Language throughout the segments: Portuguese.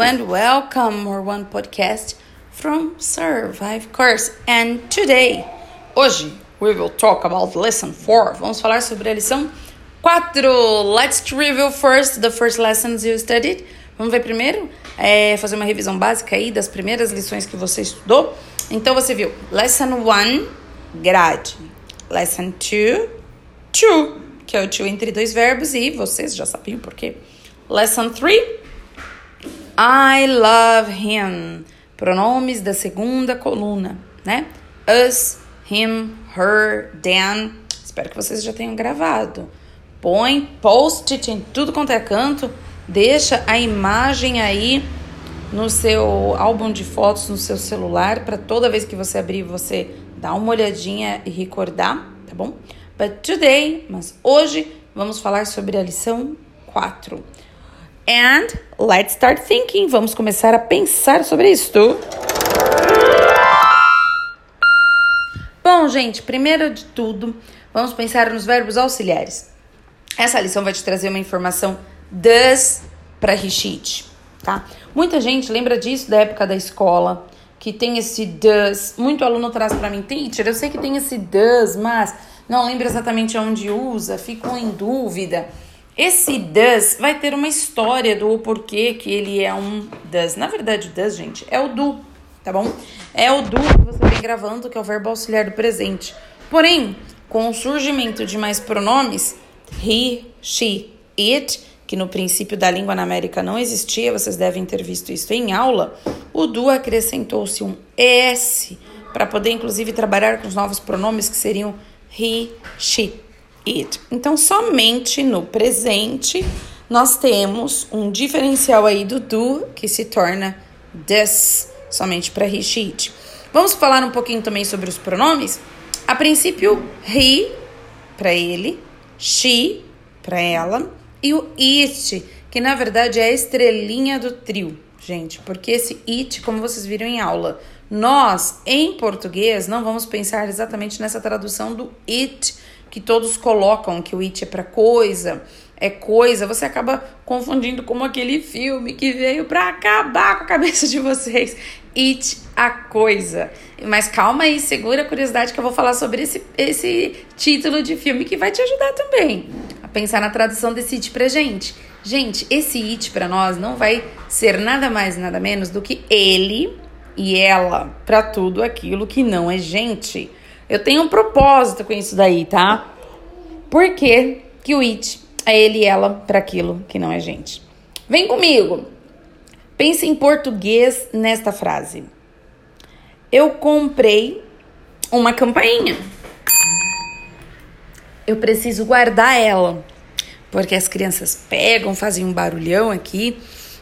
Hello and welcome, more one podcast from Survive Course. And today, hoje, we will talk about lesson 4. Vamos falar sobre a lição 4. Let's review first the first lessons you studied. Vamos ver primeiro, é, fazer uma revisão básica aí das primeiras lições que você estudou. Então você viu, lesson 1, grade. Lesson 2, to, que é o to entre dois verbos e vocês já sabiam por quê. Lesson 3, I love him. Pronomes da segunda coluna, né? Us, him, her, them. Espero que vocês já tenham gravado. Põe post-it em tudo quanto é canto. Deixa a imagem aí no seu álbum de fotos no seu celular para toda vez que você abrir você dar uma olhadinha e recordar, tá bom? But today, mas hoje vamos falar sobre a lição 4. And let's start thinking. Vamos começar a pensar sobre isto. Bom, gente, primeiro de tudo, vamos pensar nos verbos auxiliares. Essa lição vai te trazer uma informação das para Rishit, tá? Muita gente lembra disso da época da escola, que tem esse does. Muito aluno traz para mim, teacher, eu sei que tem esse does, mas não lembro exatamente onde usa, fico em dúvida. Esse does vai ter uma história do porquê que ele é um does. Na verdade, does, gente, é o do, tá bom? É o do que você vem gravando, que é o verbo auxiliar do presente. Porém, com o surgimento de mais pronomes, he, she, it, que no princípio da língua na América não existia, vocês devem ter visto isso em aula, o do acrescentou-se um s para poder inclusive trabalhar com os novos pronomes que seriam he, she it. Então, somente no presente nós temos um diferencial aí do do que se torna this, somente para he, she, it. Vamos falar um pouquinho também sobre os pronomes? A princípio, he para ele, she para ela e o it, que na verdade é a estrelinha do trio, gente, porque esse it, como vocês viram em aula, nós em português não vamos pensar exatamente nessa tradução do it que todos colocam que o it é para coisa, é coisa, você acaba confundindo como aquele filme que veio para acabar com a cabeça de vocês. It a coisa. Mas calma aí, segura a curiosidade que eu vou falar sobre esse, esse título de filme que vai te ajudar também a pensar na tradução desse it pra gente. Gente, esse it para nós não vai ser nada mais nada menos do que ele e ela para tudo aquilo que não é gente. Eu tenho um propósito com isso daí, tá? Por que, que o it é ele e ela para aquilo que não é gente? Vem comigo. Pense em português nesta frase. Eu comprei uma campainha. Eu preciso guardar ela, porque as crianças pegam, fazem um barulhão aqui.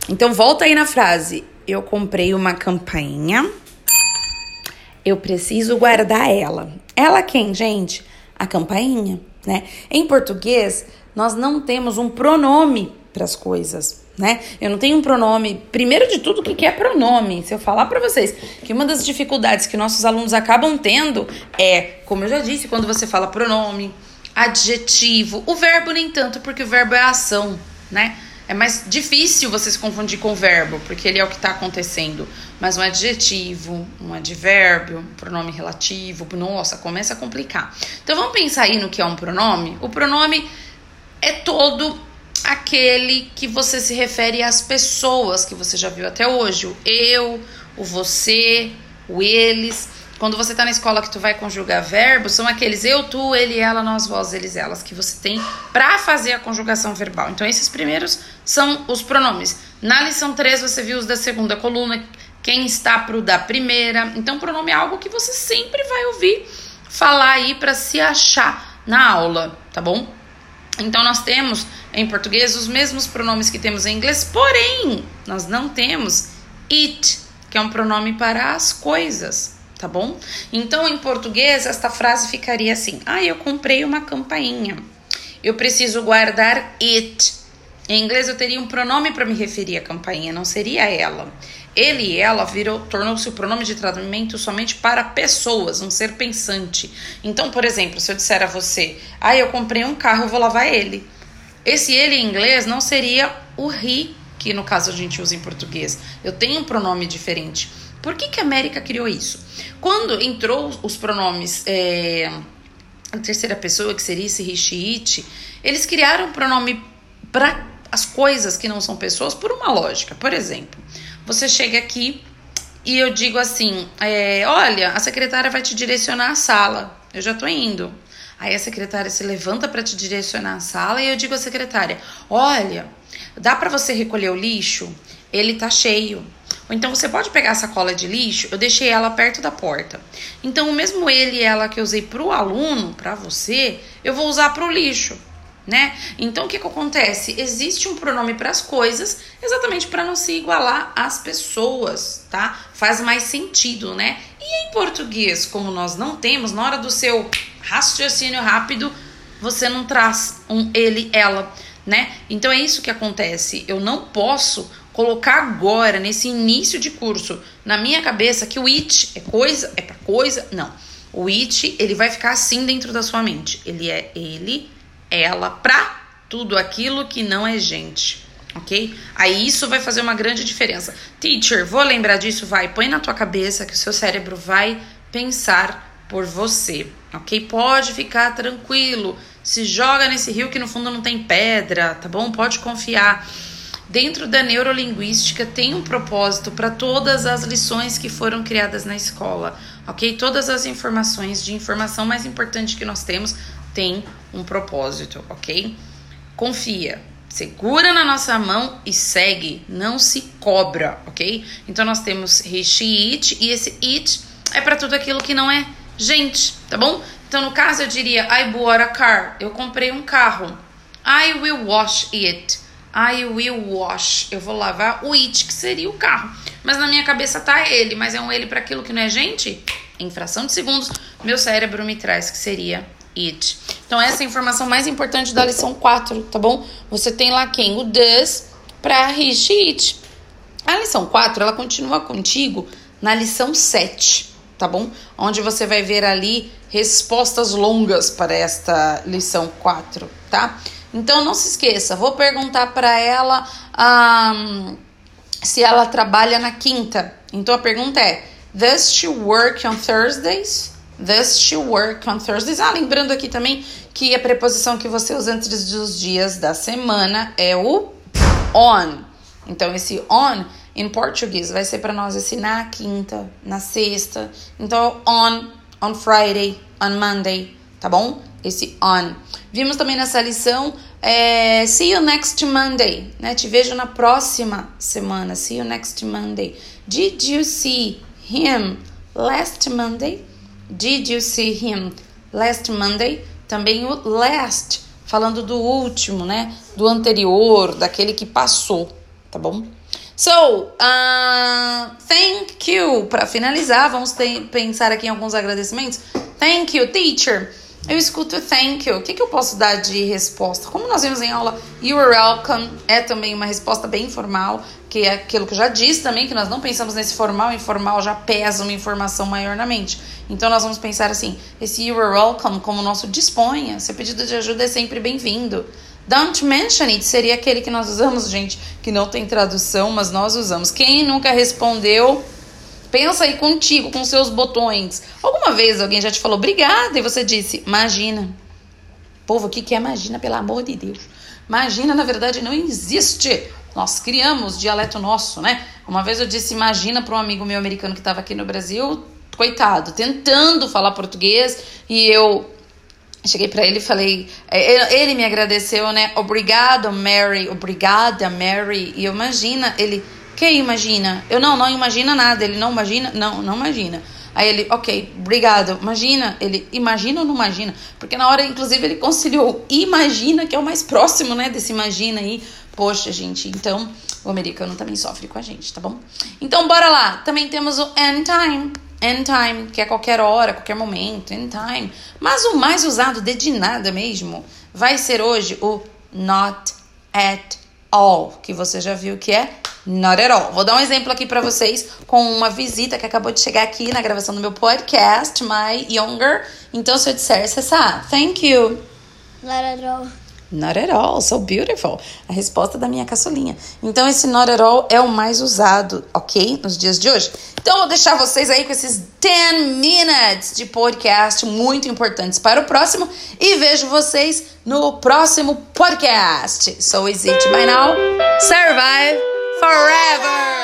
Então volta aí na frase. Eu comprei uma campainha eu preciso guardar ela. Ela quem, gente? A campainha, né? Em português, nós não temos um pronome para as coisas, né? Eu não tenho um pronome. Primeiro de tudo, o que é pronome? Se eu falar para vocês que uma das dificuldades que nossos alunos acabam tendo é, como eu já disse, quando você fala pronome, adjetivo, o verbo nem tanto, porque o verbo é ação, né? É mais difícil você se confundir com o verbo, porque ele é o que está acontecendo. Mas um adjetivo, um advérbio, um pronome relativo, nossa, começa a complicar. Então vamos pensar aí no que é um pronome? O pronome é todo aquele que você se refere às pessoas que você já viu até hoje. O eu, o você, o eles. Quando você tá na escola que tu vai conjugar verbos, são aqueles eu, tu, ele, ela, nós, vós, eles, elas que você tem para fazer a conjugação verbal. Então esses primeiros são os pronomes. Na lição 3 você viu os da segunda coluna, quem está pro da primeira. Então pronome é algo que você sempre vai ouvir falar aí para se achar na aula, tá bom? Então nós temos em português os mesmos pronomes que temos em inglês, porém nós não temos it, que é um pronome para as coisas tá bom? Então, em português, esta frase ficaria assim: Ah, eu comprei uma campainha. Eu preciso guardar it. Em inglês, eu teria um pronome para me referir à campainha, não seria ela. Ele e ela virou, tornou-se o pronome de tratamento somente para pessoas, um ser pensante. Então, por exemplo, se eu disser a você, ah, eu comprei um carro, eu vou lavar ele. Esse ele em inglês não seria o he, que no caso a gente usa em português. Eu tenho um pronome diferente. Por que, que a América criou isso? Quando entrou os pronomes é, a terceira pessoa, que seria esse he, eles criaram um pronome para as coisas que não são pessoas por uma lógica. Por exemplo, você chega aqui e eu digo assim: é, olha, a secretária vai te direcionar à sala. Eu já tô indo. Aí a secretária se levanta para te direcionar à sala e eu digo à secretária: olha, dá para você recolher o lixo? Ele tá cheio. Ou então você pode pegar a sacola de lixo, eu deixei ela perto da porta. Então o mesmo ele e ela que eu usei para o aluno, para você, eu vou usar para o lixo. Né? Então o que, que acontece? Existe um pronome para as coisas, exatamente para não se igualar às pessoas, tá? Faz mais sentido, né? E em português, como nós não temos, na hora do seu raciocínio rápido, você não traz um ele, ela, né? Então é isso que acontece. Eu não posso colocar agora, nesse início de curso, na minha cabeça que o it é coisa, é pra coisa. Não. O it, ele vai ficar assim dentro da sua mente. Ele é ele, ela, pra tudo aquilo que não é gente. Ok? Aí isso vai fazer uma grande diferença. Teacher, vou lembrar disso? Vai, põe na tua cabeça que o seu cérebro vai pensar por você. Ok? Pode ficar tranquilo. Se joga nesse rio que no fundo não tem pedra, tá bom? Pode confiar. Dentro da neurolinguística tem um propósito para todas as lições que foram criadas na escola, ok? Todas as informações de informação mais importante que nós temos tem um propósito, ok? Confia, segura na nossa mão e segue, não se cobra, ok? Então nós temos she, it e esse it é para tudo aquilo que não é gente, tá bom? Então no caso eu diria I bought a car, eu comprei um carro. I will wash it. I will wash. Eu vou lavar o it, que seria o carro. Mas na minha cabeça tá ele, mas é um ele para aquilo que não é gente? Em fração de segundos, meu cérebro me traz que seria it. Então, essa é a informação mais importante da lição 4, tá bom? Você tem lá quem? O does para she, it. A lição 4, ela continua contigo na lição 7, tá bom? Onde você vai ver ali respostas longas para esta lição 4, tá? Então não se esqueça, vou perguntar para ela um, se ela trabalha na quinta. Então a pergunta é: Does she work on Thursdays? Does she work on Thursdays? Ah, lembrando aqui também que a preposição que você usa antes dos dias da semana é o on. Então esse on em português vai ser para nós esse na quinta, na sexta. Então on, on Friday, on Monday, tá bom? Esse on. Vimos também nessa lição é, see you next Monday, né? Te vejo na próxima semana. See you next Monday. Did you see him last Monday? Did you see him last Monday? Também o last, falando do último, né? Do anterior, daquele que passou, tá bom? So, uh, thank you. Para finalizar, vamos ter, pensar aqui em alguns agradecimentos. Thank you, teacher. Eu escuto thank you. O que, que eu posso dar de resposta? Como nós vimos em aula, you're welcome é também uma resposta bem informal, que é aquilo que eu já disse também, que nós não pensamos nesse formal, informal já pesa uma informação maior na mente. Então nós vamos pensar assim: esse you're welcome, como o nosso disponha, seu pedido de ajuda é sempre bem-vindo. Don't mention it seria aquele que nós usamos, gente, que não tem tradução, mas nós usamos. Quem nunca respondeu Pensa aí contigo, com seus botões. Alguma vez alguém já te falou obrigada e você disse, imagina. Povo, o que, é imagina, pelo amor de Deus? Imagina, na verdade, não existe. Nós criamos dialeto nosso, né? Uma vez eu disse imagina para um amigo meu americano que estava aqui no Brasil, coitado, tentando falar português, e eu cheguei para ele e falei, é, ele me agradeceu, né? Obrigado, Mary, obrigada, Mary. E eu imagina, ele que imagina? Eu não, não imagina nada. Ele não imagina? Não, não imagina. Aí ele, ok, obrigado. Imagina, ele imagina ou não imagina? Porque na hora, inclusive, ele conciliou imagina, que é o mais próximo, né, desse imagina aí. Poxa, gente, então o americano também sofre com a gente, tá bom? Então, bora lá. Também temos o anytime. Anytime, que é qualquer hora, qualquer momento, anytime. Mas o mais usado de, de nada mesmo vai ser hoje o not at all, que você já viu que é Not at all. Vou dar um exemplo aqui para vocês com uma visita que acabou de chegar aqui na gravação do meu podcast, My Younger. Então, se eu disser, Cessar, thank you. Not at all. Not at all, so beautiful. A resposta da minha caçulinha. Então, esse not at all é o mais usado, ok? Nos dias de hoje. Então, vou deixar vocês aí com esses 10 minutes de podcast muito importantes para o próximo. E vejo vocês no próximo podcast. So is it by now? Sir forever.